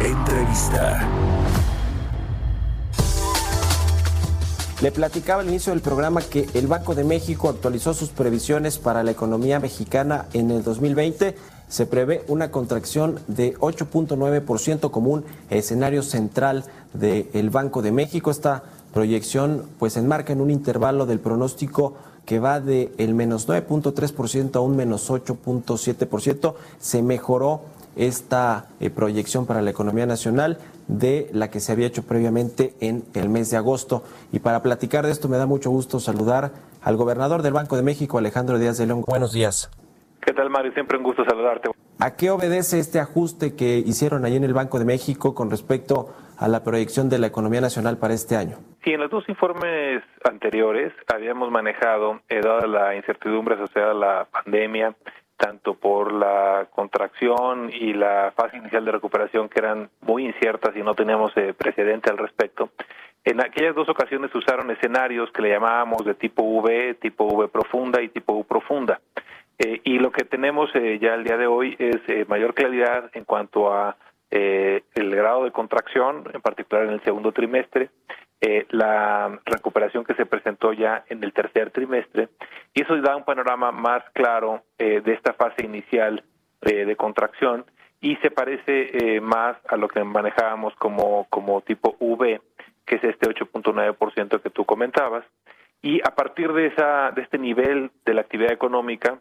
Entrevista. Le platicaba al inicio del programa que el Banco de México actualizó sus previsiones para la economía mexicana en el 2020. Se prevé una contracción de 8.9% como un escenario central del Banco de México. Esta proyección pues enmarca en un intervalo del pronóstico que va de el menos 9.3% a un menos 8.7%. Se mejoró esta eh, proyección para la economía nacional de la que se había hecho previamente en el mes de agosto. Y para platicar de esto me da mucho gusto saludar al gobernador del Banco de México, Alejandro Díaz de León. Buenos días. ¿Qué tal, Mario? Siempre un gusto saludarte. ¿A qué obedece este ajuste que hicieron allí en el Banco de México con respecto a la proyección de la economía nacional para este año? Sí, en los dos informes anteriores habíamos manejado, eh, dada la incertidumbre asociada a la pandemia, tanto por la contracción y la fase inicial de recuperación que eran muy inciertas y no teníamos eh, precedente al respecto. En aquellas dos ocasiones usaron escenarios que le llamábamos de tipo V, tipo V profunda y tipo U profunda. Eh, y lo que tenemos eh, ya el día de hoy es eh, mayor claridad en cuanto a eh, el grado de contracción, en particular en el segundo trimestre, eh, la recuperación que se presentó ya en el tercer trimestre, y eso da un panorama más claro eh, de esta fase inicial eh, de contracción y se parece eh, más a lo que manejábamos como, como tipo V, que es este 8.9% que tú comentabas. Y a partir de, esa, de este nivel de la actividad económica,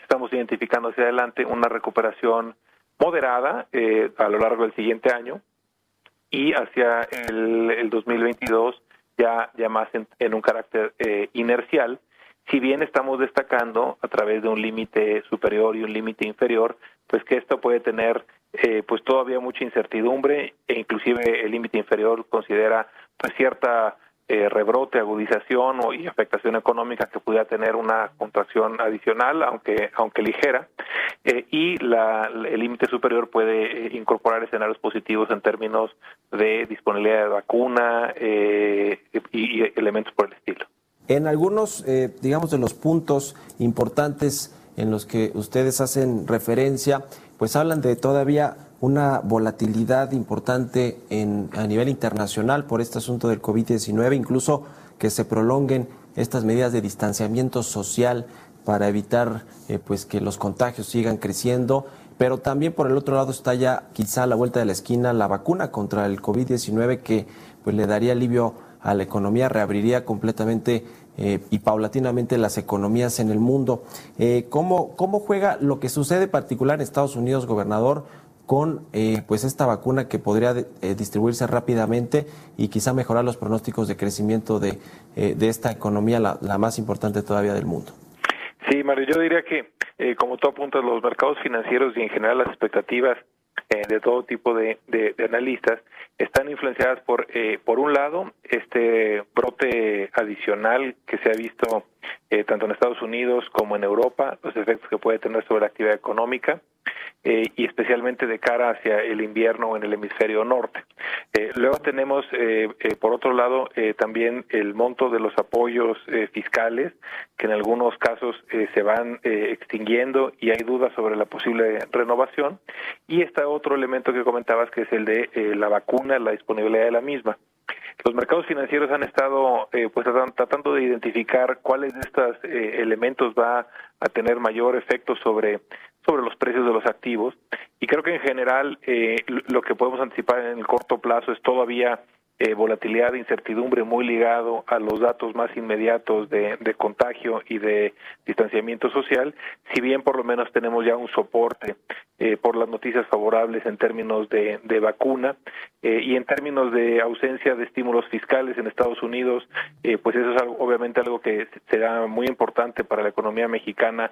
estamos identificando hacia adelante una recuperación moderada eh, a lo largo del siguiente año y hacia el, el 2022 ya, ya más en, un carácter eh, inercial, si bien estamos destacando a través de un límite superior y un límite inferior, pues que esto puede tener eh, pues todavía mucha incertidumbre e inclusive el límite inferior considera pues cierta eh, rebrote, agudización o, y afectación económica que pudiera tener una contracción adicional, aunque aunque ligera, eh, y la, el límite superior puede eh, incorporar escenarios positivos en términos de disponibilidad de vacuna eh, y, y, elementos por el estilo. En algunos, eh, digamos, de los puntos importantes en los que ustedes hacen referencia, pues hablan de todavía una volatilidad importante en, a nivel internacional por este asunto del COVID-19, incluso que se prolonguen estas medidas de distanciamiento social para evitar eh, pues que los contagios sigan creciendo, pero también por el otro lado está ya quizá a la vuelta de la esquina la vacuna contra el COVID-19 que pues le daría alivio a la economía, reabriría completamente eh, y paulatinamente las economías en el mundo. Eh, ¿cómo, ¿Cómo juega lo que sucede particular en Estados Unidos, gobernador? Con eh, pues esta vacuna que podría eh, distribuirse rápidamente y quizá mejorar los pronósticos de crecimiento de, eh, de esta economía, la, la, más importante todavía del mundo. Sí, Mario, yo diría que, como tú apuntas, los mercados financieros y en general las expectativas de todo tipo de, de, analistas están influenciadas por, por un lado, este brote adicional que se ha visto tanto en Estados Unidos como en Europa, los efectos que puede tener sobre la actividad económica, eh, y especialmente de cara hacia el invierno en el hemisferio norte. Eh, luego tenemos, eh, por otro lado, también el monto de los apoyos fiscales, que en algunos casos se van extinguiendo y hay dudas sobre la posible renovación. Y está otro elemento que comentabas, que es el de la vacuna, la disponibilidad de la misma. Los mercados financieros han estado eh, pues tratando de identificar cuáles de estos eh, elementos va a tener mayor efecto sobre sobre los precios de los activos y creo que en general eh, lo que podemos anticipar en el corto plazo es todavía eh, volatilidad e incertidumbre muy ligado a los datos más inmediatos de, contagio y de distanciamiento social, si bien por lo menos tenemos ya un soporte eh, por las noticias favorables en términos de, vacuna eh, y en términos de ausencia de estímulos fiscales en Estados Unidos, pues eso es obviamente algo que será muy importante para la economía mexicana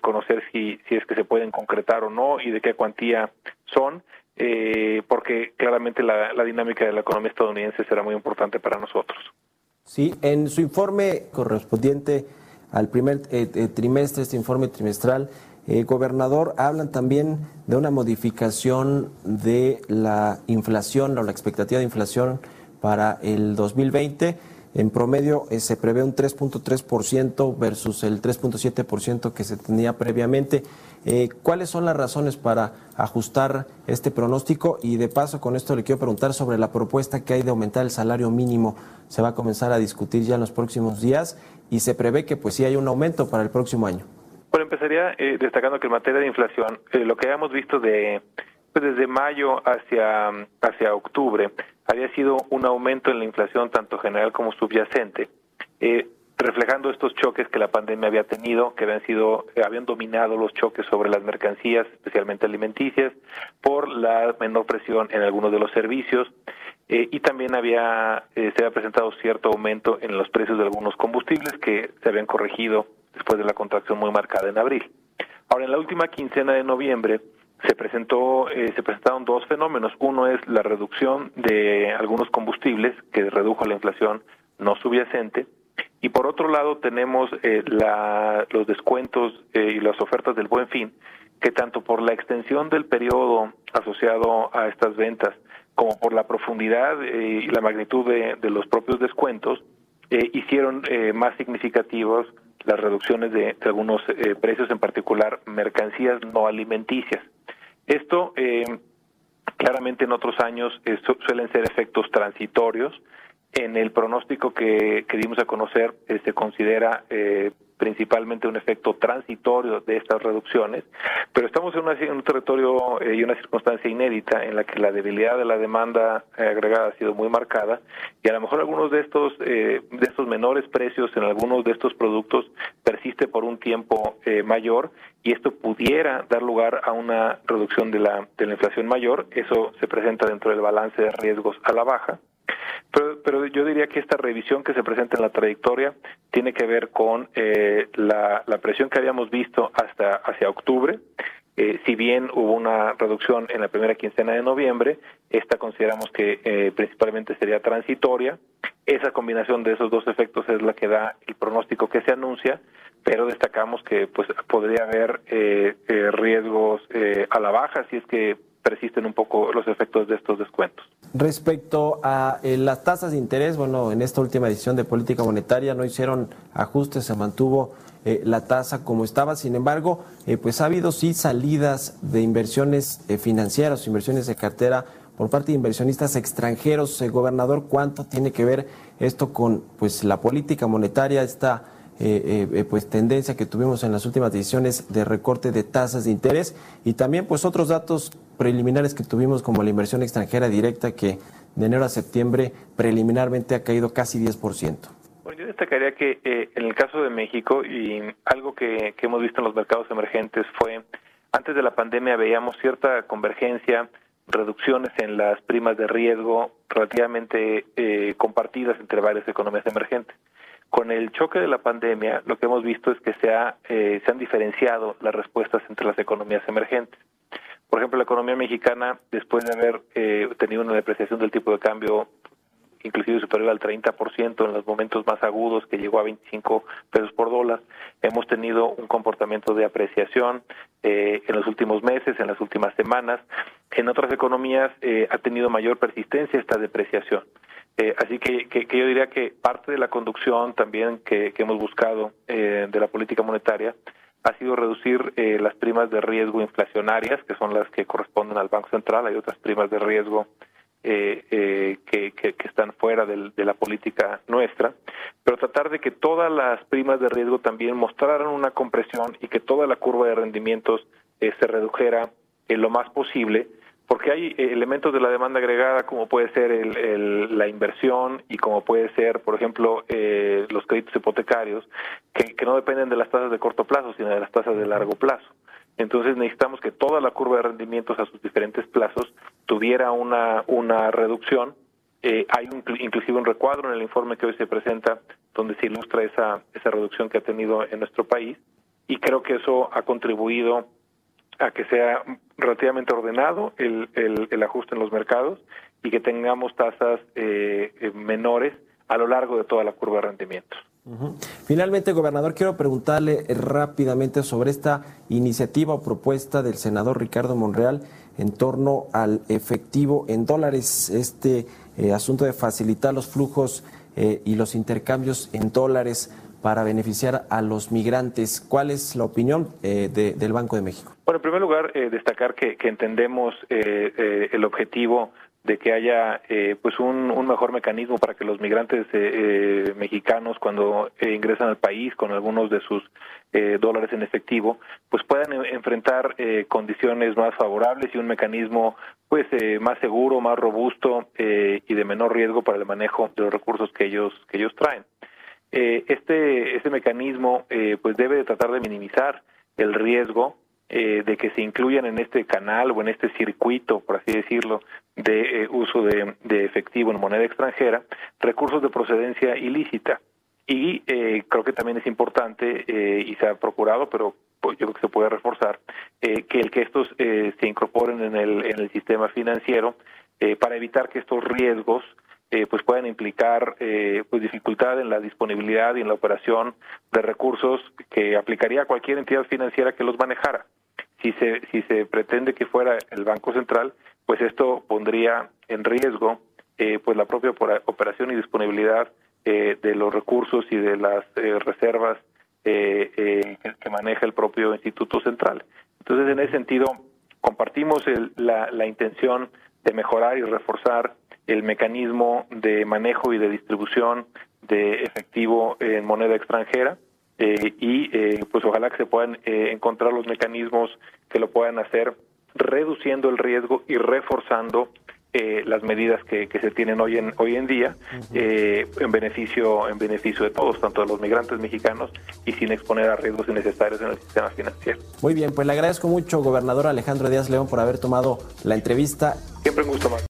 conocer si, si es que se pueden concretar o no y de qué cuantía son eh, porque claramente la, dinámica de la economía estadounidense será muy importante para nosotros. Sí, en su informe correspondiente al primer eh, eh, trimestre, este informe trimestral, eh, gobernador, hablan también de una modificación de la inflación o la expectativa de inflación para el 2020. En promedio se prevé un 3.3% versus el 3.7% que se tenía previamente. Eh, ¿Cuáles son las razones para ajustar este pronóstico? Y de paso, con esto le quiero preguntar sobre la propuesta que hay de aumentar el salario mínimo. Se va a comenzar a discutir ya en los próximos días y se prevé que pues sí hay un aumento para el próximo año. Bueno, empezaría eh, destacando que en materia de inflación, eh, lo que hayamos visto de pues desde mayo hacia, hacia octubre había sido un aumento en la inflación tanto general como subyacente. Eh, reflejando estos choques que la pandemia había tenido, que habían sido, habían dominado los choques sobre las mercancías, especialmente alimenticias, por la menor presión en algunos de los servicios, eh, y también había, eh, se había presentado cierto aumento en los precios de algunos combustibles que se habían corregido después de la contracción muy marcada en abril. Ahora, en la última quincena de noviembre, se presentó eh, se presentaron dos fenómenos uno es la reducción de algunos combustibles que redujo la inflación no subyacente y por otro lado tenemos eh, la, los descuentos eh, y las ofertas del buen fin, que tanto por la extensión del periodo asociado a estas ventas como por la profundidad eh, y la magnitud de, los propios descuentos, hicieron más significativos las reducciones de algunos precios, en particular mercancías no alimenticias. Esto claramente en otros años suelen ser efectos transitorios, en el pronóstico que, que dimos a conocer eh, se considera eh, principalmente un efecto transitorio de estas reducciones, pero estamos en, un territorio eh, y una circunstancia inédita en la que la debilidad de la demanda agregada ha sido muy marcada y a lo mejor algunos de estos de estos menores precios en algunos de estos productos persiste por un tiempo mayor y esto pudiera dar lugar a una reducción de la, de la inflación mayor, eso se presenta dentro del balance de riesgos a la baja. Pero, pero yo diría que esta revisión que se presenta en la trayectoria tiene que ver con eh, la, la presión que habíamos visto hasta hacia octubre. Eh, si bien hubo una reducción en la primera quincena de noviembre, esta consideramos que eh, principalmente sería transitoria. Esa combinación de esos dos efectos es la que da el pronóstico que se anuncia, pero destacamos que pues podría haber eh, eh riesgos a la baja si es que persisten un poco los efectos de estos descuentos. Respecto a eh, las tasas de interés, bueno, en esta última decisión de política monetaria no hicieron ajustes, se mantuvo eh, la tasa como estaba. Sin embargo, eh, pues ha habido sí salidas de inversiones financieras, inversiones de cartera por parte de inversionistas extranjeros. gobernador, ¿cuánto tiene que ver esto con pues la política monetaria, esta eh, eh, pues tendencia que tuvimos en las últimas decisiones de recorte de tasas de interés y también pues otros datos preliminares que tuvimos como la inversión extranjera directa que de enero a septiembre preliminarmente ha caído casi 10%. Bueno, yo destacaría que eh, en el caso de México y algo que, hemos visto en los mercados emergentes fue antes de la pandemia veíamos cierta convergencia, reducciones en las primas de riesgo relativamente compartidas entre varias economías emergentes. Con el choque de la pandemia, lo que hemos visto es que se, ha, eh, se han diferenciado las respuestas entre las economías emergentes. Por ejemplo, la economía mexicana, después de haber eh, tenido una depreciación del tipo de cambio inclusive superior al 30% en los momentos más agudos, que llegó a 25 pesos por dólar. Hemos tenido un comportamiento de apreciación eh, en los últimos meses, en las últimas semanas. En otras economías eh, ha tenido mayor persistencia esta depreciación. Eh, así que, yo diría que parte de la conducción también que, hemos buscado eh, de la política monetaria ha sido reducir eh, las primas de riesgo inflacionarias, que son las que corresponden al Banco Central. Hay otras primas de riesgo que, están fuera de la política nuestra, pero tratar de que todas las primas de riesgo también mostraran una compresión y que toda la curva de rendimientos se redujera lo más posible porque hay elementos de la demanda agregada como puede ser el, la inversión y como puede ser, por ejemplo, eh, los créditos hipotecarios, que, no dependen de las tasas de corto plazo, sino de las tasas de largo plazo. Entonces necesitamos que toda la curva de rendimientos a sus diferentes plazos tuviera una, una reducción. Eh, hay un, inclusive un recuadro en el informe que hoy se presenta donde se ilustra esa, esa reducción que ha tenido en nuestro país y creo que eso ha contribuido a que sea relativamente ordenado el, el, ajuste en los mercados y que tengamos tasas eh, eh, menores a lo largo de toda la curva de rendimientos. Finalmente, gobernador, quiero preguntarle rápidamente sobre esta iniciativa o propuesta del senador Ricardo Monreal en torno al efectivo en dólares, este eh, asunto de facilitar los flujos y los intercambios en dólares para beneficiar a los migrantes. ¿Cuál es la opinión eh, del Banco de México? Bueno, en primer lugar, eh, destacar que, entendemos eh, el objetivo de que haya pues un, mejor mecanismo para que los migrantes mexicanos cuando ingresan al país con algunos de sus dólares en efectivo pues puedan enfrentar condiciones más favorables y un mecanismo pues más seguro más robusto y de menor riesgo para el manejo de los recursos que ellos que ellos traen eh, este, este mecanismo eh, pues debe de tratar de minimizar el riesgo eh, de que se incluyan en este canal o en este circuito, por así decirlo, de uso de, efectivo en moneda extranjera, recursos de procedencia ilícita. Y creo que también es importante, y se ha procurado, pero pues, yo creo que se puede reforzar, que el que estos se incorporen en el, en el sistema financiero para evitar que estos riesgos eh, pues pueden implicar eh, pues dificultad en la disponibilidad y en la operación de recursos que aplicaría cualquier entidad financiera que los manejara. Si se si se pretende que fuera el Banco Central, pues esto pondría en riesgo eh, pues la propia operación y disponibilidad de los recursos y de las reservas que, maneja el propio Instituto Central. Entonces, en ese sentido, compartimos la, la intención de mejorar y reforzar el mecanismo de manejo y de distribución de efectivo en moneda extranjera eh, y eh, pues ojalá que se puedan eh, encontrar los mecanismos que lo puedan hacer reduciendo el riesgo y reforzando las medidas que, se tienen hoy en hoy en día en beneficio en beneficio de todos tanto de los migrantes mexicanos y sin exponer a riesgos innecesarios en el sistema financiero. Muy bien pues le agradezco mucho gobernador Alejandro Díaz León por haber tomado la entrevista. Siempre un gusto más